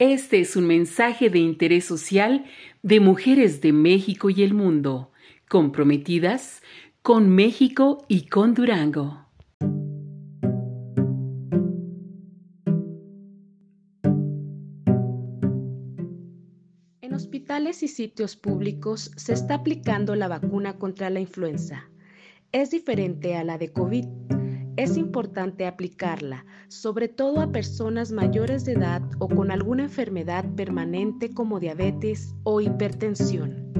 Este es un mensaje de interés social de mujeres de México y el mundo, comprometidas con México y con Durango. En hospitales y sitios públicos se está aplicando la vacuna contra la influenza. Es diferente a la de COVID es importante aplicarla, sobre todo a personas mayores de edad o con alguna enfermedad permanente como diabetes o hipertensión.